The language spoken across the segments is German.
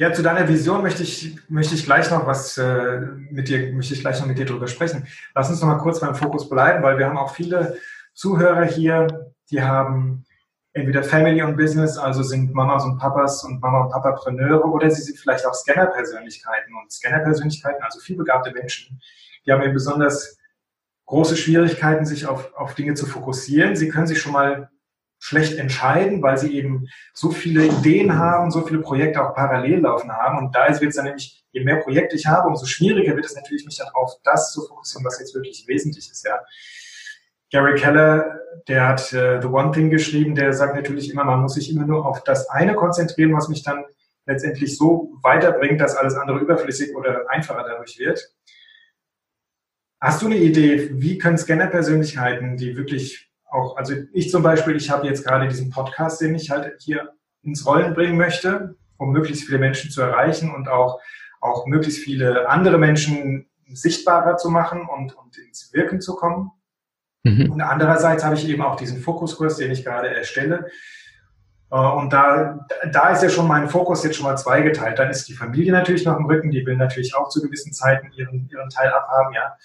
Ja, zu deiner Vision möchte ich, möchte ich gleich noch was äh, mit dir, möchte ich gleich noch mit dir drüber sprechen. Lass uns noch mal kurz beim Fokus bleiben, weil wir haben auch viele Zuhörer hier, die haben entweder Family und Business, also sind Mamas und Papas und Mama und Papapreneure, oder sie sind vielleicht auch Scanner-Persönlichkeiten. Und Scanner-Persönlichkeiten, also vielbegabte Menschen, die haben eben besonders große Schwierigkeiten, sich auf, auf Dinge zu fokussieren. Sie können sich schon mal schlecht entscheiden, weil sie eben so viele Ideen haben, so viele Projekte auch parallel laufen haben. Und da wird es dann nämlich, je mehr Projekte ich habe, umso schwieriger wird es natürlich, mich dann auf das zu fokussieren, was jetzt wirklich wesentlich ist. Ja. Gary Keller, der hat äh, The One Thing geschrieben, der sagt natürlich immer, man muss sich immer nur auf das eine konzentrieren, was mich dann letztendlich so weiterbringt, dass alles andere überflüssig oder einfacher dadurch wird. Hast du eine Idee, wie können Scanner-Persönlichkeiten, die wirklich auch, also ich zum Beispiel, ich habe jetzt gerade diesen Podcast, den ich halt hier ins Rollen bringen möchte, um möglichst viele Menschen zu erreichen und auch, auch möglichst viele andere Menschen sichtbarer zu machen und, und ins Wirken zu kommen. Mhm. Und andererseits habe ich eben auch diesen Fokuskurs, den ich gerade erstelle. Äh, und da, da ist ja schon mein Fokus jetzt schon mal zweigeteilt. Dann ist die Familie natürlich noch im Rücken, die will natürlich auch zu gewissen Zeiten ihren, ihren Teil abhaben, ja.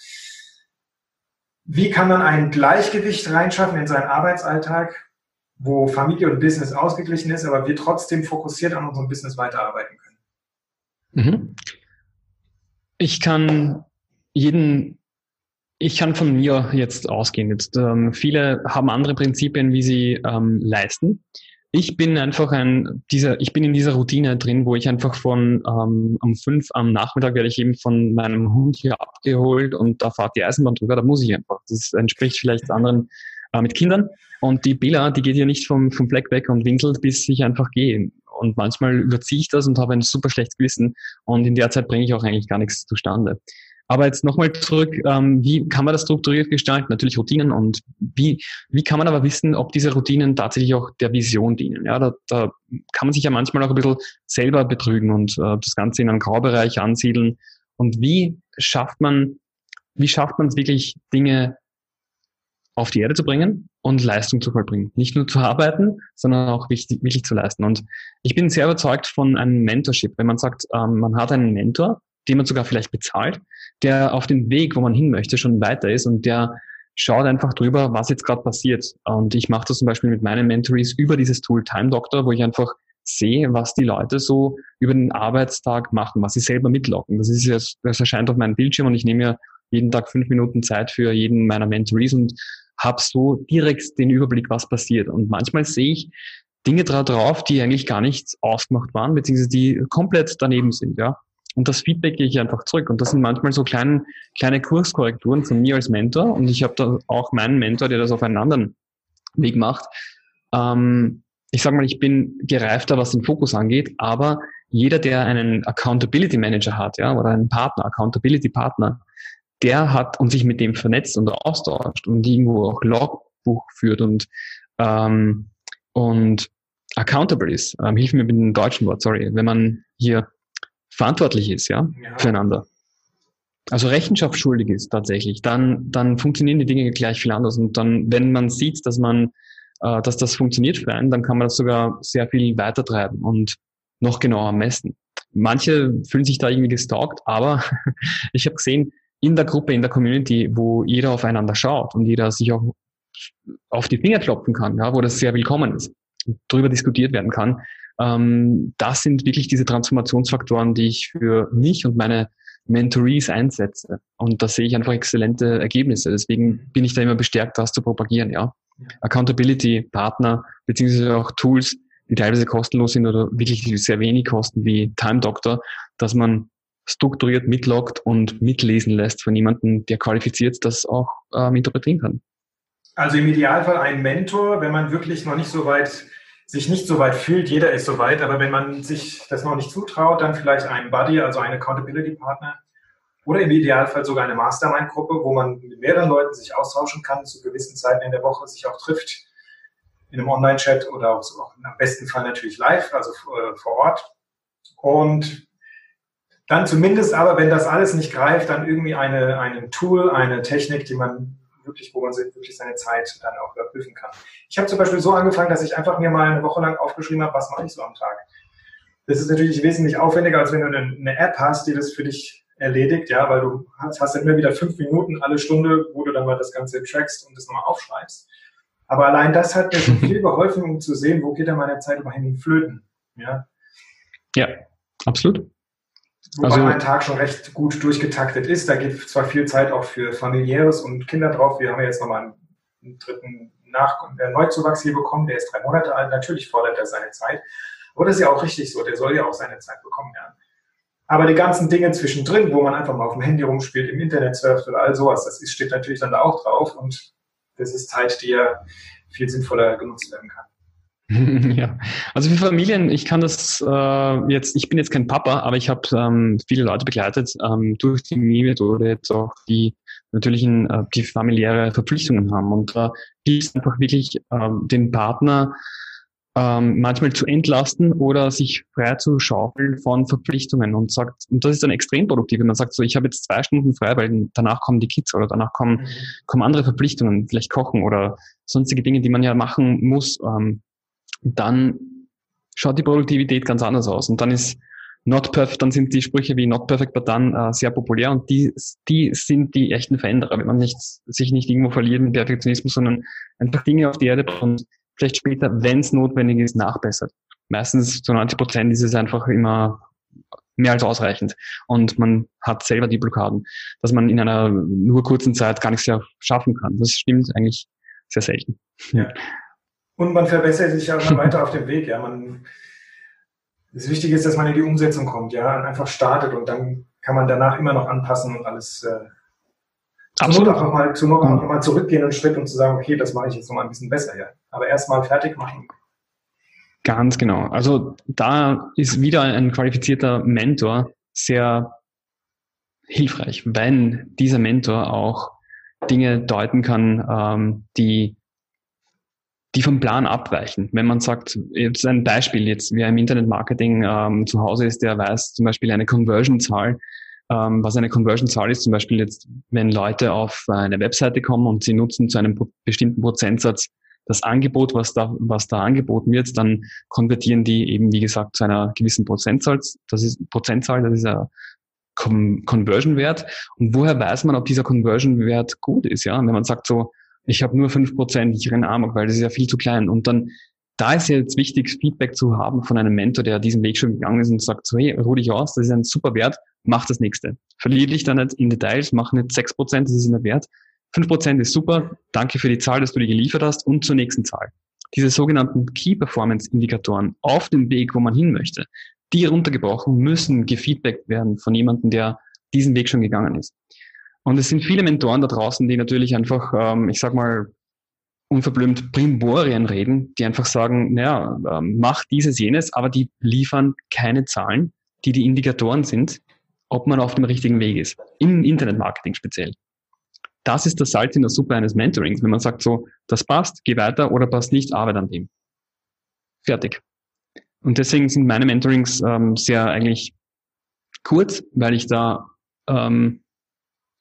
Wie kann man ein Gleichgewicht reinschaffen in seinen Arbeitsalltag, wo Familie und Business ausgeglichen ist, aber wir trotzdem fokussiert an unserem Business weiterarbeiten können? Mhm. Ich kann jeden, ich kann von mir jetzt ausgehen. Jetzt, ähm, viele haben andere Prinzipien, wie sie ähm, leisten ich bin einfach ein, dieser, ich bin in dieser Routine drin, wo ich einfach von ähm, um fünf am Nachmittag werde ich eben von meinem Hund hier abgeholt und da fahrt die Eisenbahn drüber, da muss ich einfach. Das entspricht vielleicht anderen äh, mit Kindern. Und die Billa, die geht ja nicht vom, vom Fleck weg und winkelt, bis ich einfach gehe. Und manchmal überziehe ich das und habe ein super schlechtes Gewissen. Und in der Zeit bringe ich auch eigentlich gar nichts zustande. Aber jetzt nochmal zurück, ähm, wie kann man das strukturiert gestalten? Natürlich Routinen und wie, wie kann man aber wissen, ob diese Routinen tatsächlich auch der Vision dienen? Ja, da, da kann man sich ja manchmal auch ein bisschen selber betrügen und äh, das Ganze in einem Graubereich ansiedeln. Und wie schafft man, wie schafft man es wirklich, Dinge auf die Erde zu bringen und Leistung zu vollbringen. Nicht nur zu arbeiten, sondern auch wirklich, wirklich zu leisten. Und ich bin sehr überzeugt von einem Mentorship. Wenn man sagt, ähm, man hat einen Mentor, den man sogar vielleicht bezahlt, der auf dem Weg, wo man hin möchte, schon weiter ist und der schaut einfach drüber, was jetzt gerade passiert. Und ich mache das zum Beispiel mit meinen Mentories über dieses Tool Time Doctor, wo ich einfach sehe, was die Leute so über den Arbeitstag machen, was sie selber mitlocken. Das ist jetzt, das erscheint auf meinem Bildschirm und ich nehme mir jeden Tag fünf Minuten Zeit für jeden meiner Mentories und habe so direkt den Überblick, was passiert. Und manchmal sehe ich Dinge drauf, die eigentlich gar nicht ausgemacht waren, beziehungsweise die komplett daneben sind, ja. Und das Feedback gehe ich einfach zurück. Und das sind manchmal so kleine, kleine Kurskorrekturen von mir als Mentor. Und ich habe da auch meinen Mentor, der das auf einen anderen Weg macht. Ähm, ich sage mal, ich bin gereifter, was den Fokus angeht, aber jeder, der einen Accountability Manager hat, ja, oder einen Partner, Accountability Partner, der hat und sich mit dem vernetzt und austauscht und irgendwo auch Logbuch führt und ähm, und accountable ist. Ähm, hilf mir mit dem deutschen Wort, sorry. Wenn man hier verantwortlich ist, ja, ja. füreinander. Also Rechenschaft schuldig ist tatsächlich, dann, dann funktionieren die Dinge gleich viel anders. Und dann, wenn man sieht, dass man, äh, dass das funktioniert für einen, dann kann man das sogar sehr viel weiter treiben und noch genauer messen. Manche fühlen sich da irgendwie gestalkt, aber ich habe gesehen, in der Gruppe, in der Community, wo jeder aufeinander schaut und jeder sich auch auf die Finger klopfen kann, ja, wo das sehr willkommen ist, darüber diskutiert werden kann, ähm, das sind wirklich diese Transformationsfaktoren, die ich für mich und meine Mentorees einsetze. Und da sehe ich einfach exzellente Ergebnisse. Deswegen bin ich da immer bestärkt, das zu propagieren, ja. Accountability, Partner, beziehungsweise auch Tools, die teilweise kostenlos sind oder wirklich sehr wenig kosten, wie Time Doctor, dass man strukturiert mitloggt und mitlesen lässt von jemandem, der qualifiziert das auch ähm, interpretieren kann. Also im Idealfall ein Mentor, wenn man wirklich noch nicht so weit sich nicht so weit fühlt, jeder ist so weit, aber wenn man sich das noch nicht zutraut, dann vielleicht einen Buddy, also einen Accountability-Partner oder im Idealfall sogar eine Mastermind-Gruppe, wo man mit mehreren Leuten sich austauschen kann, zu gewissen Zeiten in der Woche sich auch trifft, in einem Online-Chat oder auch, auch am besten Fall natürlich live, also äh, vor Ort. Und dann zumindest aber, wenn das alles nicht greift, dann irgendwie eine, eine Tool, eine Technik, die man wirklich, wo man wirklich seine Zeit dann auch überprüfen kann. Ich habe zum Beispiel so angefangen, dass ich einfach mir mal eine Woche lang aufgeschrieben habe, was mache ich so am Tag. Das ist natürlich wesentlich aufwendiger, als wenn du eine, App hast, die das für dich erledigt, ja, weil du hast, hast immer wieder fünf Minuten alle Stunde, wo du dann mal das Ganze trackst und das nochmal aufschreibst. Aber allein das hat mir schon viel geholfen, um zu sehen, wo geht denn meine Zeit überhaupt hin flöten. Ja, ja absolut. Wobei also, mein Tag schon recht gut durchgetaktet ist. Da geht zwar viel Zeit auch für familiäres und Kinder drauf. Wir haben ja jetzt nochmal einen dritten Nach äh, Neuzuwachs hier bekommen. Der ist drei Monate alt. Natürlich fordert er seine Zeit. Aber das ist ja auch richtig so. Der soll ja auch seine Zeit bekommen, ja. Aber die ganzen Dinge zwischendrin, wo man einfach mal auf dem Handy rumspielt, im Internet surft oder all sowas, das ist, steht natürlich dann da auch drauf. Und das ist Zeit, die ja viel sinnvoller genutzt werden kann. ja, also für Familien, ich kann das äh, jetzt, ich bin jetzt kein Papa, aber ich habe ähm, viele Leute begleitet ähm, durch die Methode jetzt auch, die natürlich in, äh, die familiäre Verpflichtungen haben. Und da äh, hilft einfach wirklich ähm, den Partner ähm, manchmal zu entlasten oder sich frei zu schaufeln von Verpflichtungen und sagt, und das ist dann extrem produktiv, wenn man sagt, so ich habe jetzt zwei Stunden frei, weil danach kommen die Kids oder danach kommen, mhm. kommen andere Verpflichtungen, vielleicht kochen oder sonstige Dinge, die man ja machen muss. Ähm, dann schaut die Produktivität ganz anders aus. Und dann ist not perfect, dann sind die Sprüche wie not perfect but done äh, sehr populär und die, die sind die echten Veränderer, wenn man nicht, sich nicht irgendwo verliert mit Perfektionismus, sondern einfach Dinge auf die Erde und vielleicht später, wenn es notwendig ist, nachbessert. Meistens zu 90 Prozent ist es einfach immer mehr als ausreichend und man hat selber die Blockaden, dass man in einer nur kurzen Zeit gar nichts mehr schaffen kann. Das stimmt eigentlich sehr selten. Ja. Und man verbessert sich ja immer weiter auf dem Weg. Ja, man, das Wichtige ist, dass man in die Umsetzung kommt, ja, und einfach startet und dann kann man danach immer noch anpassen und alles äh, Absolut. Zur Not auch nochmal zu noch, noch mal zurückgehen einen Schritt und zu sagen, okay, das mache ich jetzt noch mal ein bisschen besser, ja. Aber erstmal fertig machen. Ganz genau. Also da ist wieder ein qualifizierter Mentor sehr hilfreich, wenn dieser Mentor auch Dinge deuten kann, ähm, die die vom Plan abweichen. Wenn man sagt, jetzt ein Beispiel, jetzt wer im Internetmarketing ähm, zu Hause ist, der weiß zum Beispiel eine Conversion-Zahl, ähm, was eine Conversion-Zahl ist, zum Beispiel jetzt, wenn Leute auf eine Webseite kommen und sie nutzen zu einem bestimmten Prozentsatz das Angebot, was da, was da angeboten wird, dann konvertieren die eben, wie gesagt, zu einer gewissen Prozentzahl. Das ist Prozentzahl, das ist ein Conversion-Wert. Und woher weiß man, ob dieser Conversion-Wert gut ist? Ja, wenn man sagt so, ich habe nur fünf Prozent, ich renne Amok, weil das ist ja viel zu klein. Und dann, da ist ja jetzt wichtig, Feedback zu haben von einem Mentor, der diesen Weg schon gegangen ist und sagt so, hey, ruh dich aus, das ist ein super Wert, mach das nächste. Verliere dich da nicht in Details, mach nicht sechs Prozent, das ist nicht wert. Fünf Prozent ist super, danke für die Zahl, dass du dir geliefert hast und zur nächsten Zahl. Diese sogenannten Key Performance Indikatoren auf dem Weg, wo man hin möchte, die runtergebrochen müssen gefeedbackt werden von jemandem, der diesen Weg schon gegangen ist. Und es sind viele Mentoren da draußen, die natürlich einfach, ähm, ich sag mal, unverblümt Primorien reden, die einfach sagen, naja, ähm, mach dieses, jenes, aber die liefern keine Zahlen, die die Indikatoren sind, ob man auf dem richtigen Weg ist. Im Internetmarketing speziell. Das ist das Salz in der Suppe eines Mentorings, wenn man sagt so, das passt, geh weiter oder passt nicht, arbeite an dem. Fertig. Und deswegen sind meine Mentorings ähm, sehr eigentlich kurz, weil ich da ähm,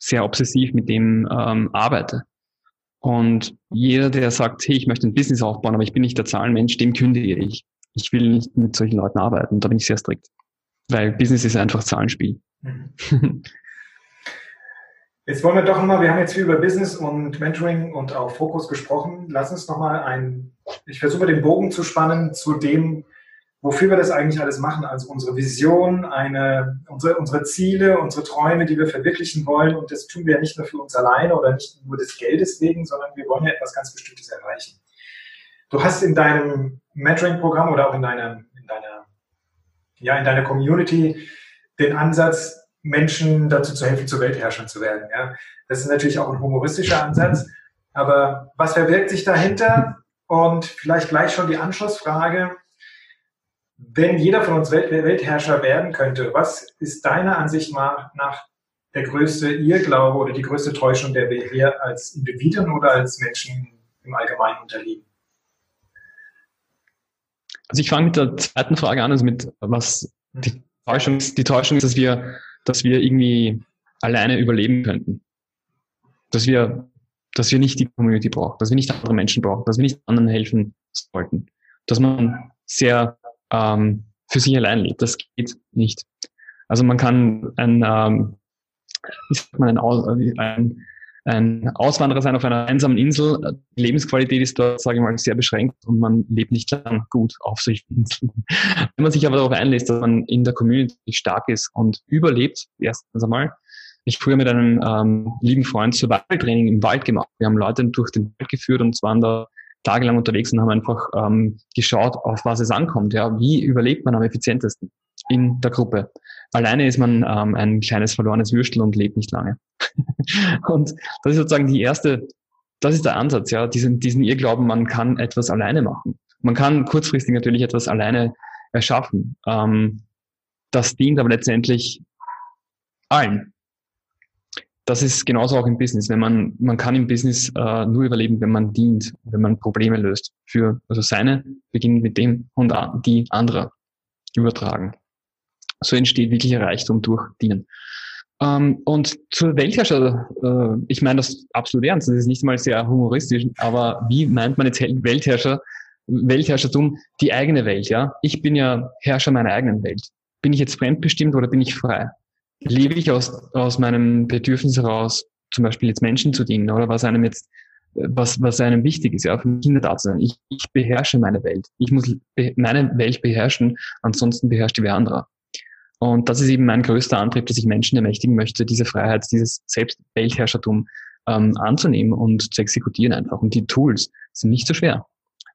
sehr obsessiv mit dem ähm, arbeite. Und jeder, der sagt, hey, ich möchte ein Business aufbauen, aber ich bin nicht der Zahlenmensch, dem kündige ich. Ich will nicht mit solchen Leuten arbeiten. Da bin ich sehr strikt. Weil Business ist einfach Zahlenspiel. Jetzt wollen wir doch nochmal, wir haben jetzt viel über Business und Mentoring und auch Fokus gesprochen. Lass uns nochmal ein, ich versuche den Bogen zu spannen zu dem, wofür wir das eigentlich alles machen. Also unsere Vision, eine, unsere, unsere Ziele, unsere Träume, die wir verwirklichen wollen. Und das tun wir ja nicht nur für uns alleine oder nicht nur des Geldes wegen, sondern wir wollen ja etwas ganz Bestimmtes erreichen. Du hast in deinem Mentoring-Programm oder auch in deiner, in deiner, ja, in deiner Community den Ansatz, Menschen dazu zu helfen, zu Weltherrschern zu werden. Ja. Das ist natürlich auch ein humoristischer Ansatz. Aber was verbirgt sich dahinter? Und vielleicht gleich schon die Anschlussfrage. Wenn jeder von uns Welt Weltherrscher werden könnte, was ist deiner Ansicht nach der größte Irrglaube oder die größte Täuschung, der wir hier als Individuen oder als Menschen im Allgemeinen unterliegen? Also ich fange mit der zweiten Frage an, also mit was die Täuschung ist. Die Täuschung ist, dass wir, dass wir irgendwie alleine überleben könnten. Dass wir, dass wir nicht die Community brauchen, dass wir nicht andere Menschen brauchen, dass wir nicht anderen helfen sollten. Dass man sehr ähm, für sich allein lebt. Das geht nicht. Also man kann ein, ähm, wie sagt man, ein, ein ein Auswanderer sein auf einer einsamen Insel. Die Lebensqualität ist dort, sage ich mal, sehr beschränkt und man lebt nicht lang gut auf solchen Inseln. Wenn man sich aber darauf einlässt, dass man in der Community stark ist und überlebt, erstens einmal, ich früher mit einem ähm, lieben Freund Survival-Training im Wald gemacht. Wir haben Leute durch den Wald geführt und waren da tagelang unterwegs und haben einfach ähm, geschaut, auf was es ankommt. Ja, wie überlebt man am effizientesten in der Gruppe? Alleine ist man ähm, ein kleines verlorenes Würstel und lebt nicht lange. und das ist sozusagen die erste, das ist der Ansatz, ja, diesen, diesen Irrglauben, man kann etwas alleine machen. Man kann kurzfristig natürlich etwas alleine erschaffen. Ähm, das dient aber letztendlich allen. Das ist genauso auch im Business. Wenn man, man kann im Business äh, nur überleben, wenn man dient, wenn man Probleme löst. Für, also seine beginnen mit dem und die anderer übertragen. So entsteht wirklicher Reichtum durch Dienen. Ähm, und zur Weltherrscher, äh, ich meine das absolut ernst, das ist nicht mal sehr humoristisch, aber wie meint man jetzt Weltherrscher, Weltherrschertum, die eigene Welt, ja? Ich bin ja Herrscher meiner eigenen Welt. Bin ich jetzt fremdbestimmt oder bin ich frei? Lebe ich aus, aus meinem Bedürfnis heraus, zum Beispiel jetzt Menschen zu dienen oder was einem jetzt was, was einem wichtig ist, ja, für Kinder da zu sein. Ich, ich beherrsche meine Welt. Ich muss meine Welt beherrschen, ansonsten beherrscht die wer anderer. Und das ist eben mein größter Antrieb, dass ich Menschen ermächtigen möchte, diese Freiheit, dieses Selbstweltherrschertum ähm, anzunehmen und zu exekutieren einfach. Und die Tools sind nicht so schwer.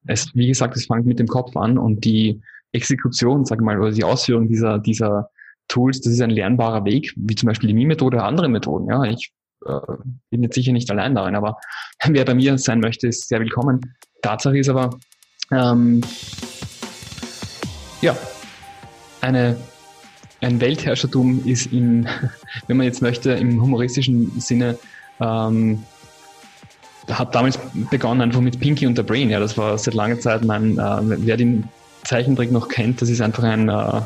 Es, wie gesagt, es fängt mit dem Kopf an und die Exekution, sag mal, oder die Ausführung dieser, dieser Tools, das ist ein lernbarer Weg, wie zum Beispiel die Mi-Methode oder andere Methoden. Ja, ich äh, bin jetzt sicher nicht allein darin, aber wer bei mir sein möchte, ist sehr willkommen. Tatsache ist aber, ähm, ja, eine ein Weltherrschertum ist in, wenn man jetzt möchte, im humoristischen Sinne, ähm, hat damals begonnen einfach mit Pinky und der Brain. Ja, das war seit langer Zeit mein, äh, wer den Zeichentrick noch kennt, das ist einfach ein, äh,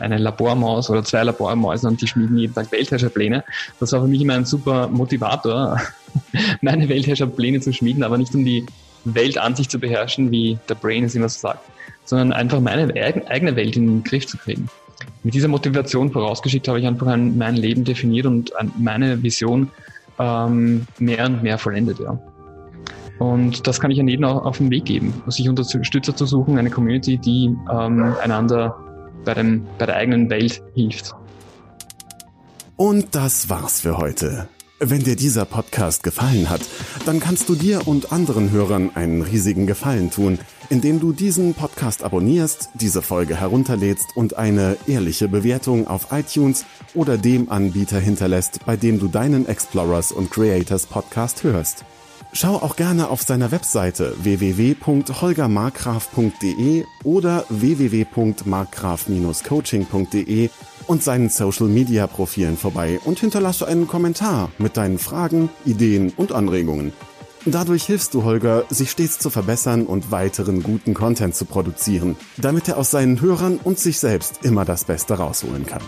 eine Labormaus oder zwei Labormäuse und die schmieden jeden Tag Weltherrscherpläne. Das war für mich immer ein super Motivator, meine Weltherrscherpläne zu schmieden, aber nicht um die Welt an sich zu beherrschen, wie der Brain es immer so sagt, sondern einfach meine eigene Welt in den Griff zu kriegen mit dieser Motivation vorausgeschickt habe ich einfach ein, mein Leben definiert und meine Vision ähm, mehr und mehr vollendet, ja. Und das kann ich an jeden auch auf den Weg geben, sich Unterstützer zu suchen, eine Community, die ähm, einander bei, dem, bei der eigenen Welt hilft. Und das war's für heute. Wenn dir dieser Podcast gefallen hat, dann kannst du dir und anderen Hörern einen riesigen Gefallen tun, indem du diesen Podcast abonnierst, diese Folge herunterlädst und eine ehrliche Bewertung auf iTunes oder dem Anbieter hinterlässt, bei dem du deinen Explorers und Creators Podcast hörst. Schau auch gerne auf seiner Webseite www.holgermarkgraf.de oder www.markgraf-coaching.de und seinen Social Media Profilen vorbei und hinterlasse einen Kommentar mit deinen Fragen, Ideen und Anregungen. Dadurch hilfst du Holger, sich stets zu verbessern und weiteren guten Content zu produzieren, damit er aus seinen Hörern und sich selbst immer das Beste rausholen kann.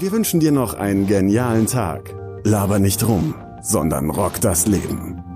Wir wünschen dir noch einen genialen Tag. Laber nicht rum, sondern rock das Leben.